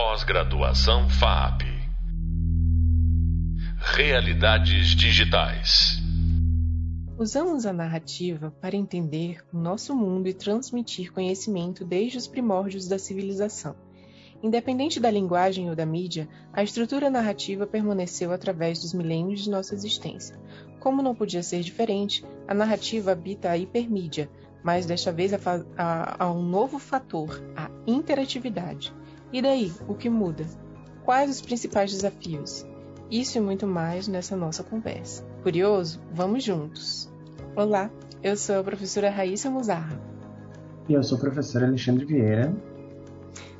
Pós-graduação FAP. Realidades digitais. Usamos a narrativa para entender o nosso mundo e transmitir conhecimento desde os primórdios da civilização. Independente da linguagem ou da mídia, a estrutura narrativa permaneceu através dos milênios de nossa existência. Como não podia ser diferente, a narrativa habita a hipermídia, mas desta vez há um novo fator, a interatividade. E daí, o que muda? Quais os principais desafios? Isso e muito mais nessa nossa conversa. Curioso? Vamos juntos! Olá, eu sou a professora Raíssa Muzarra. E eu sou o professor Alexandre Vieira.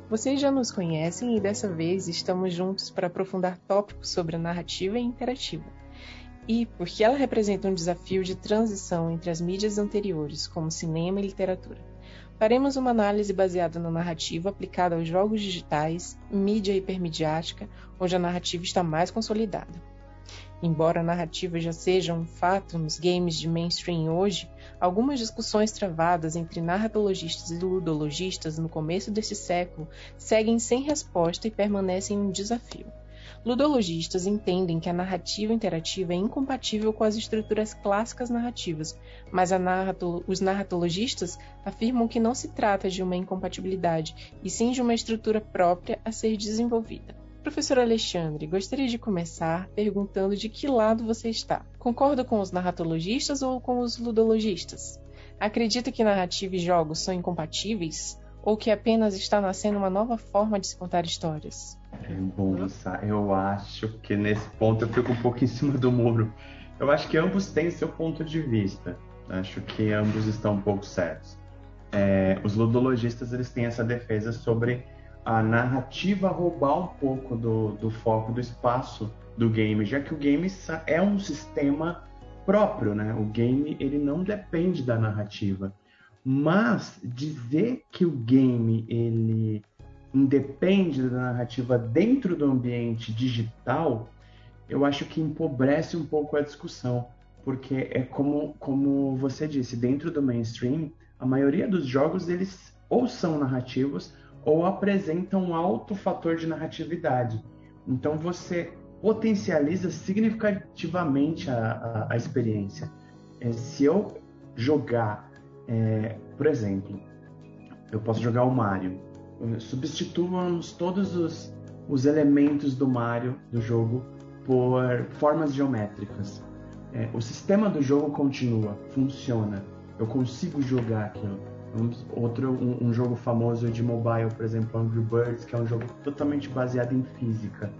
Vocês já nos conhecem e dessa vez estamos juntos para aprofundar tópicos sobre a narrativa interativa. E porque ela representa um desafio de transição entre as mídias anteriores, como cinema e literatura. Faremos uma análise baseada na narrativa aplicada aos jogos digitais, mídia hipermediática, onde a narrativa está mais consolidada. Embora a narrativa já seja um fato nos games de mainstream hoje, algumas discussões travadas entre narratologistas e ludologistas no começo desse século seguem sem resposta e permanecem um desafio. Ludologistas entendem que a narrativa interativa é incompatível com as estruturas clássicas narrativas, mas narrato os narratologistas afirmam que não se trata de uma incompatibilidade, e sim de uma estrutura própria a ser desenvolvida. Professor Alexandre, gostaria de começar perguntando de que lado você está. Concorda com os narratologistas ou com os ludologistas? Acredita que narrativa e jogos são incompatíveis? Ou que apenas está nascendo uma nova forma de se contar histórias? É bom, eu acho que nesse ponto eu fico um pouco em cima do muro. Eu acho que ambos têm seu ponto de vista. Acho que ambos estão um pouco certos. É, os ludologistas eles têm essa defesa sobre a narrativa roubar um pouco do, do foco do espaço do game, já que o game é um sistema próprio, né? O game ele não depende da narrativa. Mas dizer que o game ele independe da narrativa dentro do ambiente digital, eu acho que empobrece um pouco a discussão, porque é como, como você disse, dentro do mainstream, a maioria dos jogos eles ou são narrativos ou apresentam um alto fator de narratividade. Então você potencializa significativamente a, a, a experiência. É, se eu jogar, é, por exemplo, eu posso jogar o Mario, substituamos todos os, os elementos do Mario do jogo por formas geométricas. É, o sistema do jogo continua, funciona. Eu consigo jogar aquilo. Um, outro um, um, jogo famoso de mobile, por exemplo, Angry Birds, que é um jogo totalmente baseado em física.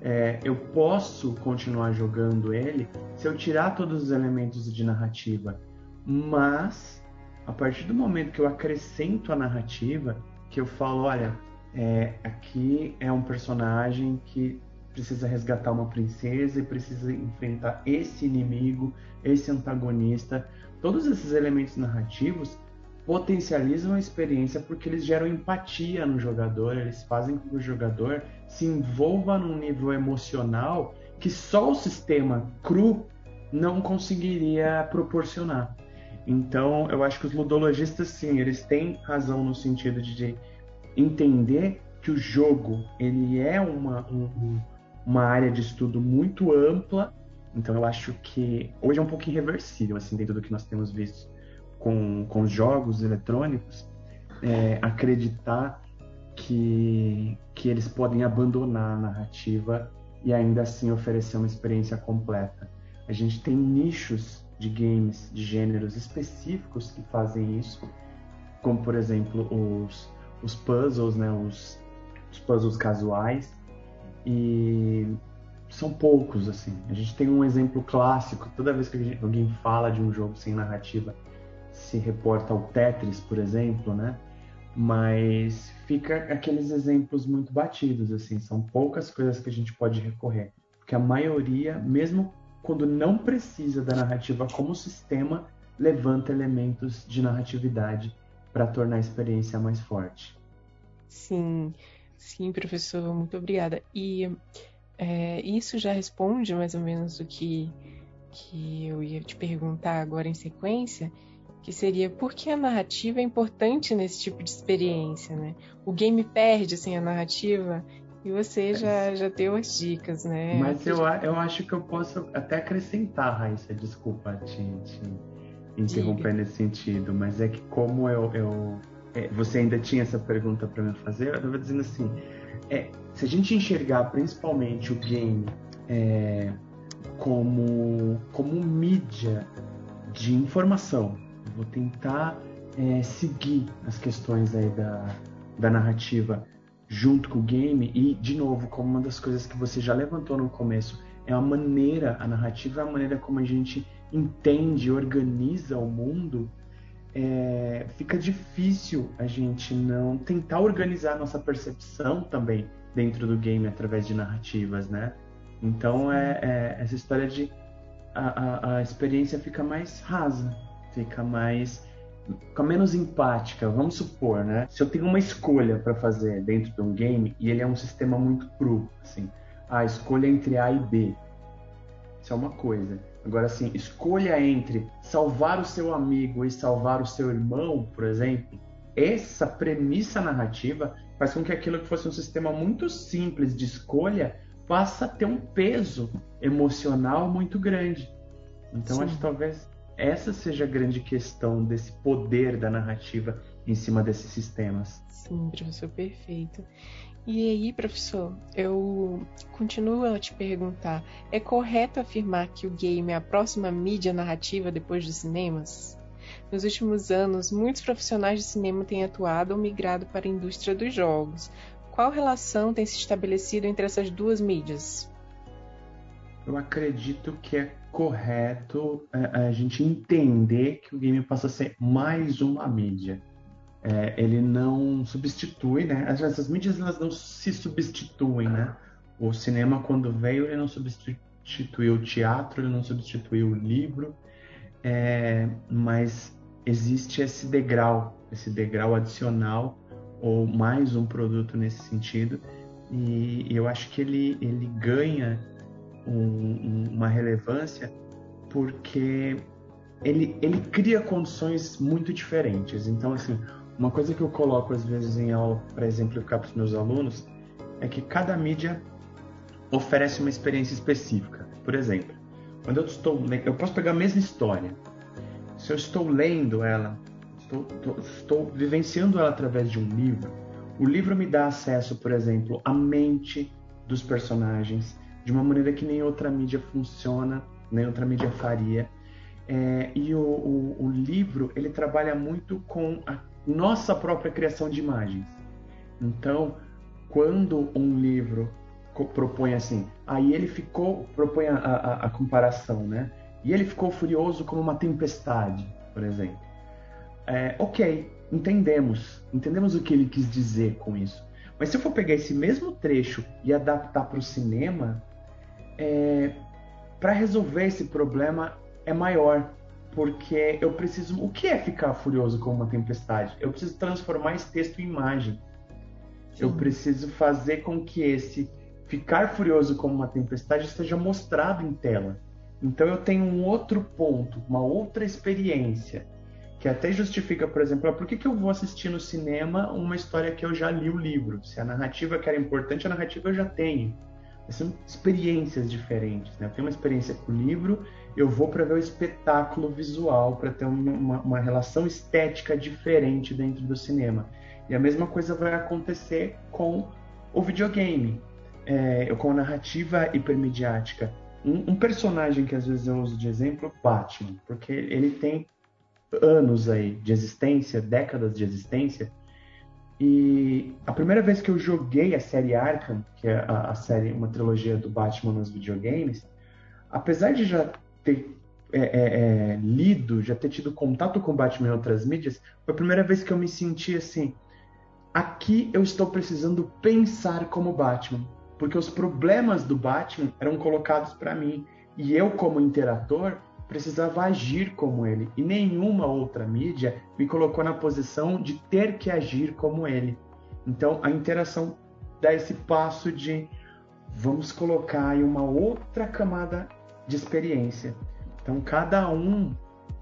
É, eu posso continuar jogando ele se eu tirar todos os elementos de narrativa, mas a partir do momento que eu acrescento a narrativa, que eu falo, olha, é, aqui é um personagem que precisa resgatar uma princesa e precisa enfrentar esse inimigo, esse antagonista, todos esses elementos narrativos potencializam a experiência porque eles geram empatia no jogador, eles fazem com que o jogador se envolva num nível emocional que só o sistema cru não conseguiria proporcionar. Então, eu acho que os ludologistas, sim, eles têm razão no sentido de entender que o jogo ele é uma, um, uma área de estudo muito ampla. Então, eu acho que hoje é um pouco irreversível, assim, dentro do que nós temos visto com, com os jogos eletrônicos, é, acreditar que, que eles podem abandonar a narrativa e ainda assim oferecer uma experiência completa. A gente tem nichos de games, de gêneros específicos que fazem isso, como por exemplo os, os puzzles, né, os, os puzzles casuais, e são poucos assim. A gente tem um exemplo clássico, toda vez que alguém fala de um jogo sem narrativa, se reporta ao Tetris, por exemplo, né? Mas fica aqueles exemplos muito batidos, assim, são poucas coisas que a gente pode recorrer, porque a maioria, mesmo quando não precisa da narrativa como sistema, levanta elementos de narratividade para tornar a experiência mais forte. Sim, sim, professor, muito obrigada. E é, isso já responde mais ou menos o que, que eu ia te perguntar agora em sequência, que seria por que a narrativa é importante nesse tipo de experiência, né? O game perde sem a narrativa e você já, já deu as dicas, né? Mas eu, eu acho que eu posso até acrescentar, Raíssa, desculpa te, te interromper Diga. nesse sentido, mas é que como eu, eu é, você ainda tinha essa pergunta para me fazer, eu estava dizendo assim, é, se a gente enxergar principalmente o game é, como, como mídia de informação, vou tentar é, seguir as questões aí da, da narrativa junto com o game e de novo como uma das coisas que você já levantou no começo é a maneira a narrativa é a maneira como a gente entende organiza o mundo é, fica difícil a gente não tentar organizar a nossa percepção também dentro do game através de narrativas né? Então é, é essa história de a, a, a experiência fica mais rasa fica mais fica menos empática. Vamos supor, né? Se eu tenho uma escolha para fazer dentro de um game e ele é um sistema muito cru, assim, a escolha entre A e B. Isso é uma coisa. Agora, assim, escolha entre salvar o seu amigo e salvar o seu irmão, por exemplo. Essa premissa narrativa faz com que aquilo que fosse um sistema muito simples de escolha passe a ter um peso emocional muito grande. Então, Sim. acho que talvez essa seja a grande questão desse poder da narrativa em cima desses sistemas. Sim, professor, perfeito. E aí, professor, eu continuo a te perguntar: é correto afirmar que o game é a próxima mídia narrativa depois dos cinemas? Nos últimos anos, muitos profissionais de cinema têm atuado ou migrado para a indústria dos jogos. Qual relação tem se estabelecido entre essas duas mídias? Eu acredito que é correto a, é, a gente entender que o game passa a ser mais uma mídia. É, ele não substitui, né? Essas mídias elas não se substituem, né? O cinema quando veio ele não substituiu o teatro, ele não substituiu o livro, é, mas existe esse degrau, esse degrau adicional ou mais um produto nesse sentido e, e eu acho que ele ele ganha um, uma relevância porque ele, ele cria condições muito diferentes. Então, assim, uma coisa que eu coloco às vezes em aula para exemplificar para os meus alunos é que cada mídia oferece uma experiência específica. Por exemplo, quando eu estou eu posso pegar a mesma história. Se eu estou lendo ela, estou, estou, estou vivenciando ela através de um livro, o livro me dá acesso, por exemplo, à mente dos personagens, de uma maneira que nem outra mídia funciona, nem outra mídia faria. É, e o, o, o, livro ele trabalha muito com a nossa própria criação de imagens. Então, quando um livro propõe assim, aí ele ficou propõe a, a, a comparação, né? E ele ficou furioso como uma tempestade, por exemplo. É, ok, entendemos, entendemos o que ele quis dizer com isso. Mas se eu for pegar esse mesmo trecho e adaptar para o cinema, é, para resolver esse problema é maior, porque eu preciso. O que é ficar furioso com uma tempestade? Eu preciso transformar esse texto em imagem. Sim. Eu preciso fazer com que esse ficar furioso como uma tempestade seja mostrado em tela. Então eu tenho um outro ponto, uma outra experiência, que até justifica, por exemplo, ah, por que, que eu vou assistir no cinema uma história que eu já li o livro? Se a narrativa que era importante, a narrativa eu já tenho são experiências diferentes. Né? Eu tenho uma experiência com o livro, eu vou para ver o espetáculo visual, para ter uma, uma, relação estética diferente dentro do cinema. E a mesma coisa vai acontecer com o videogame, é, com a narrativa hipermediática. Um, um, personagem que às vezes eu uso de exemplo, Batman, porque ele tem anos aí de existência, décadas de existência, e a primeira vez que eu joguei a série Arkham, que é a, a série, uma trilogia do Batman nos videogames, apesar de já ter é, é, é, lido, já ter tido contato com Batman em outras mídias, foi a primeira vez que eu me senti assim: aqui eu estou precisando pensar como Batman, porque os problemas do Batman eram colocados para mim e eu, como interator, precisava agir como ele, e nenhuma outra mídia me colocou na posição de ter que agir como ele. Então a interação dá esse passo de vamos colocar aí uma outra camada de experiência. Então cada um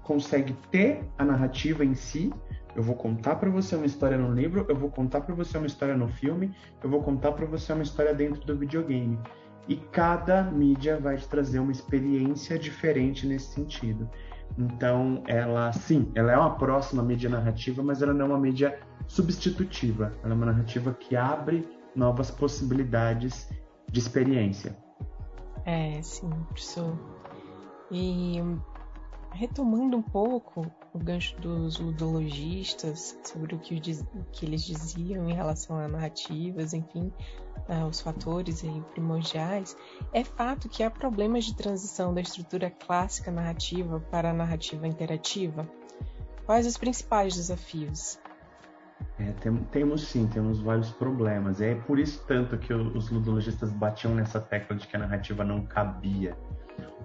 consegue ter a narrativa em si. Eu vou contar para você uma história no livro, eu vou contar para você uma história no filme, eu vou contar para você uma história dentro do videogame. E cada mídia vai te trazer uma experiência diferente nesse sentido. Então, ela, sim, ela é uma próxima mídia narrativa, mas ela não é uma mídia substitutiva. Ela é uma narrativa que abre novas possibilidades de experiência. É, sim, professor. E retomando um pouco o gancho dos ludologistas sobre o que, o que eles diziam em relação a narrativas, enfim, os fatores primordiais, é fato que há problemas de transição da estrutura clássica narrativa para a narrativa interativa. Quais os principais desafios? É, tem, temos sim, temos vários problemas. É por isso tanto que os ludologistas batiam nessa tecla de que a narrativa não cabia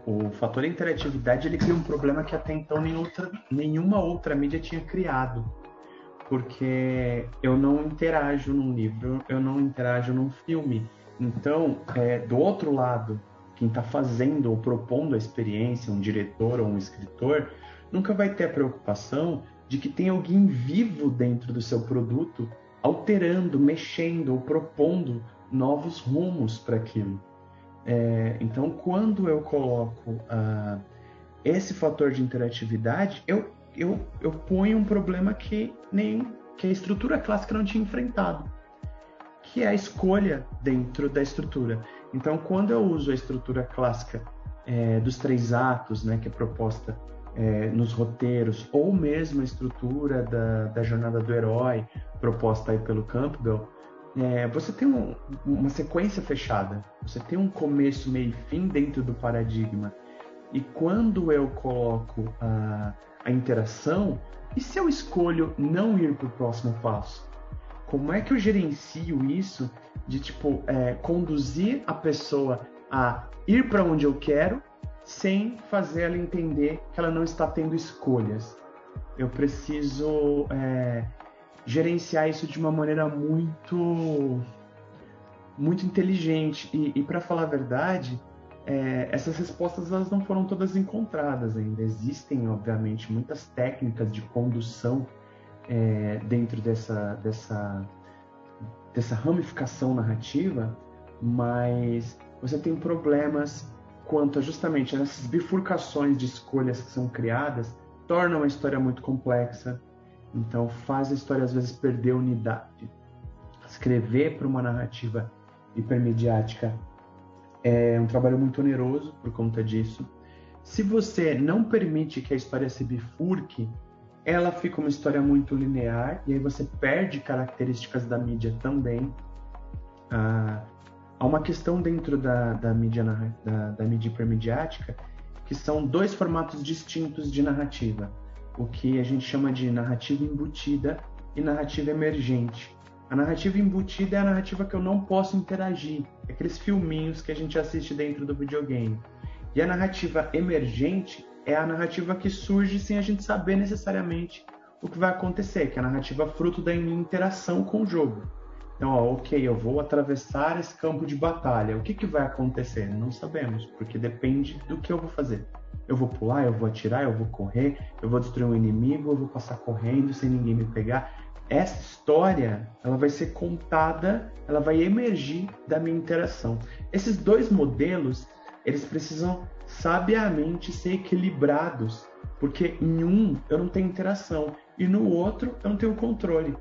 o fator interatividade ele cria um problema que até então nem outra, nenhuma outra mídia tinha criado. Porque eu não interajo num livro, eu não interajo num filme. Então, é, do outro lado, quem está fazendo ou propondo a experiência, um diretor ou um escritor, nunca vai ter a preocupação de que tem alguém vivo dentro do seu produto, alterando, mexendo ou propondo novos rumos para aquilo. É, então, quando eu coloco uh, esse fator de interatividade, eu, eu, eu ponho um problema que nem que a estrutura clássica não tinha enfrentado, que é a escolha dentro da estrutura. Então, quando eu uso a estrutura clássica é, dos três atos, né, que é proposta é, nos roteiros, ou mesmo a estrutura da, da jornada do herói proposta aí pelo Campbell, é, você tem um, uma sequência fechada, você tem um começo, meio e fim dentro do paradigma. E quando eu coloco a, a interação, e se eu escolho não ir para o próximo passo? Como é que eu gerencio isso de tipo é, conduzir a pessoa a ir para onde eu quero sem fazer ela entender que ela não está tendo escolhas? Eu preciso é, gerenciar isso de uma maneira muito muito inteligente. E, e para falar a verdade é, essas respostas elas não foram todas encontradas ainda. Existem obviamente muitas técnicas de condução é, dentro dessa dessa dessa ramificação narrativa mas você tem problemas quanto a justamente essas bifurcações de escolhas que são criadas tornam a história muito complexa então faz a história às vezes perder unidade. Escrever para uma narrativa hipermediática é um trabalho muito oneroso por conta disso. Se você não permite que a história se bifurque, ela fica uma história muito linear e aí você perde características da mídia também. Ah, há uma questão dentro da, da, mídia, da, da mídia hipermediática que são dois formatos distintos de narrativa o que a gente chama de narrativa embutida e narrativa emergente. A narrativa embutida é a narrativa que eu não posso interagir, é aqueles filminhos que a gente assiste dentro do videogame. E a narrativa emergente é a narrativa que surge sem a gente saber necessariamente o que vai acontecer, que é a narrativa fruto da minha interação com o jogo. Então, ó, ok, eu vou atravessar esse campo de batalha. O que, que vai acontecer? Não sabemos, porque depende do que eu vou fazer. Eu vou pular, eu vou atirar, eu vou correr, eu vou destruir um inimigo, eu vou passar correndo sem ninguém me pegar. Essa história, ela vai ser contada, ela vai emergir da minha interação. Esses dois modelos, eles precisam sabiamente ser equilibrados, porque em um eu não tenho interação e no outro eu não tenho controle.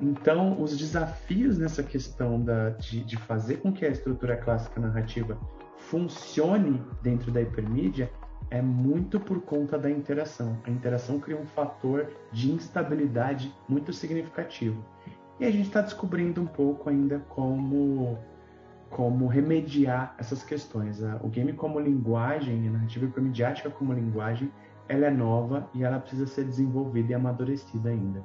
Então, os desafios nessa questão da, de, de fazer com que a estrutura clássica narrativa funcione dentro da hipermídia é muito por conta da interação. A interação cria um fator de instabilidade muito significativo. E a gente está descobrindo um pouco ainda como, como remediar essas questões. O game como linguagem, a narrativa hipermediática como linguagem, ela é nova e ela precisa ser desenvolvida e amadurecida ainda.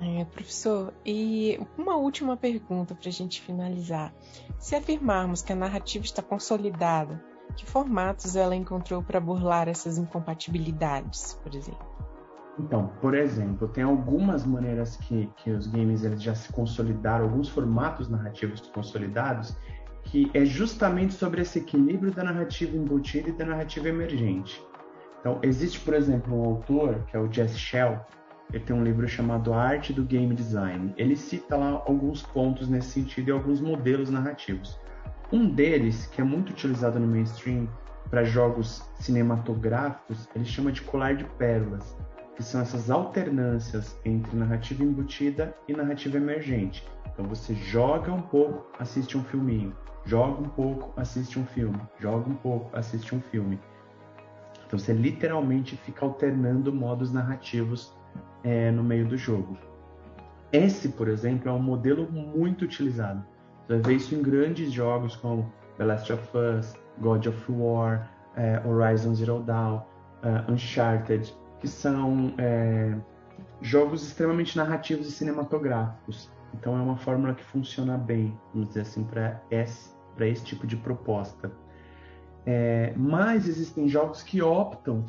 É, professor, e uma última pergunta para a gente finalizar. Se afirmarmos que a narrativa está consolidada, que formatos ela encontrou para burlar essas incompatibilidades, por exemplo? Então, por exemplo, tem algumas maneiras que, que os games eles já se consolidaram, alguns formatos narrativos consolidados, que é justamente sobre esse equilíbrio da narrativa embutida e da narrativa emergente. Então, existe, por exemplo, um autor, que é o Jess Shell, ele tem um livro chamado Arte do Game Design. Ele cita lá alguns pontos nesse sentido e alguns modelos narrativos. Um deles, que é muito utilizado no mainstream para jogos cinematográficos, ele chama de colar de pérolas, que são essas alternâncias entre narrativa embutida e narrativa emergente. Então você joga um pouco, assiste um filminho, joga um pouco, assiste um filme, joga um pouco, assiste um filme. Então você literalmente fica alternando modos narrativos é, no meio do jogo. Esse, por exemplo, é um modelo muito utilizado. Você vai ver isso em grandes jogos como The Last of Us, God of War, é, Horizon Zero Dawn, uh, Uncharted, que são é, jogos extremamente narrativos e cinematográficos. Então é uma fórmula que funciona bem, vamos dizer assim, para esse, esse tipo de proposta. É, mas existem jogos que optam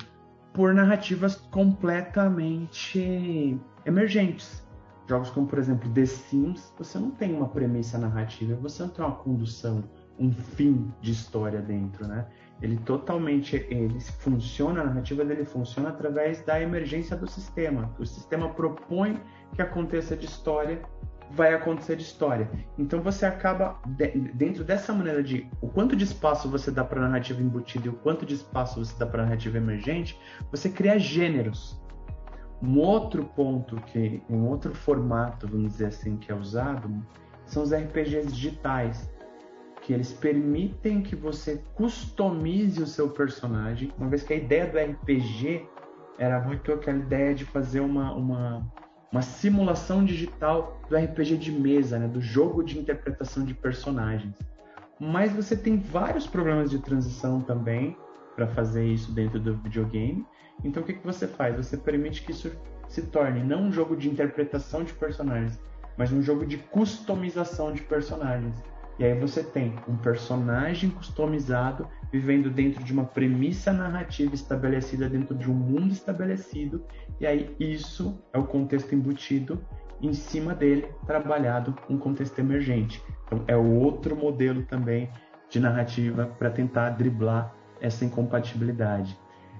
por narrativas completamente emergentes. Jogos como, por exemplo, The Sims, você não tem uma premissa narrativa, você não tem uma condução, um fim de história dentro, né? Ele totalmente, ele funciona, a narrativa dele funciona através da emergência do sistema. O sistema propõe que aconteça de história vai acontecer de história. Então você acaba dentro dessa maneira de o quanto de espaço você dá para narrativa embutida e o quanto de espaço você dá para narrativa emergente, você cria gêneros. Um outro ponto que um outro formato, vamos dizer assim, que é usado são os RPGs digitais, que eles permitem que você customize o seu personagem, uma vez que a ideia do RPG era muito aquela ideia de fazer uma, uma uma simulação digital do RPG de mesa, né, do jogo de interpretação de personagens. Mas você tem vários problemas de transição também para fazer isso dentro do videogame. Então o que, que você faz? Você permite que isso se torne não um jogo de interpretação de personagens, mas um jogo de customização de personagens. E aí você tem um personagem customizado vivendo dentro de uma premissa narrativa estabelecida dentro de um mundo estabelecido, e aí isso é o contexto embutido em cima dele trabalhado um contexto emergente. Então é outro modelo também de narrativa para tentar driblar essa incompatibilidade.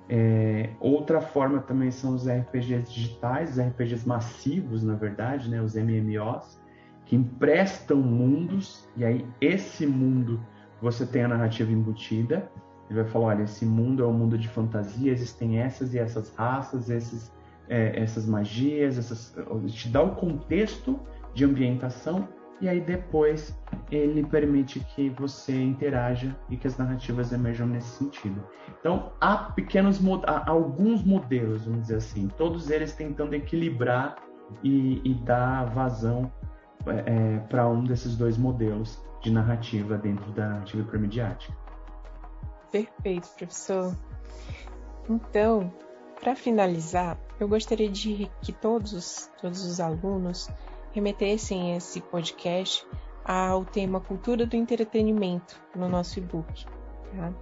É, outra forma também são os RPGs digitais, os RPGs massivos, na verdade, né, os MMOs, que emprestam mundos, e aí esse mundo você tem a narrativa embutida. Ele vai falar: olha, esse mundo é um mundo de fantasia, existem essas e essas raças, esses, é, essas magias, essas, te dá o contexto de ambientação e aí depois ele permite que você interaja e que as narrativas emerjam nesse sentido. Então há pequenos há alguns modelos, vamos dizer assim, todos eles tentando equilibrar e, e dar vazão é, é para um desses dois modelos de narrativa dentro da narrativa hipermediática. Perfeito, professor. Então, para finalizar, eu gostaria de que todos, todos os alunos remetessem esse podcast ao tema Cultura do Entretenimento no nosso e-book. Tá?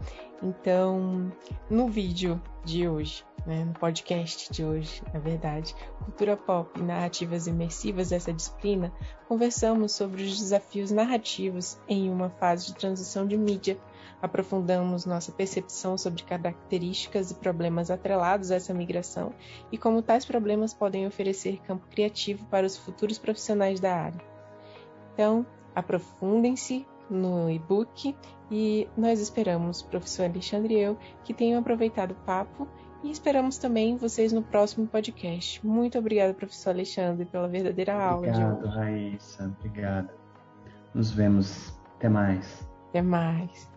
Então, no vídeo de hoje, né, no podcast de hoje, na verdade, Cultura Pop e Narrativas Imersivas dessa disciplina, conversamos sobre os desafios narrativos em uma fase de transição de mídia, aprofundamos nossa percepção sobre características e problemas atrelados a essa migração e como tais problemas podem oferecer campo criativo para os futuros profissionais da área. Então, aprofundem-se no e-book e nós esperamos, professor Alexandre e eu, que tenham aproveitado o papo e esperamos também vocês no próximo podcast. Muito obrigada, professor Alexandre, pela verdadeira aula. Obrigado, Raíssa. Obrigado. Nos vemos. Até mais. Até mais.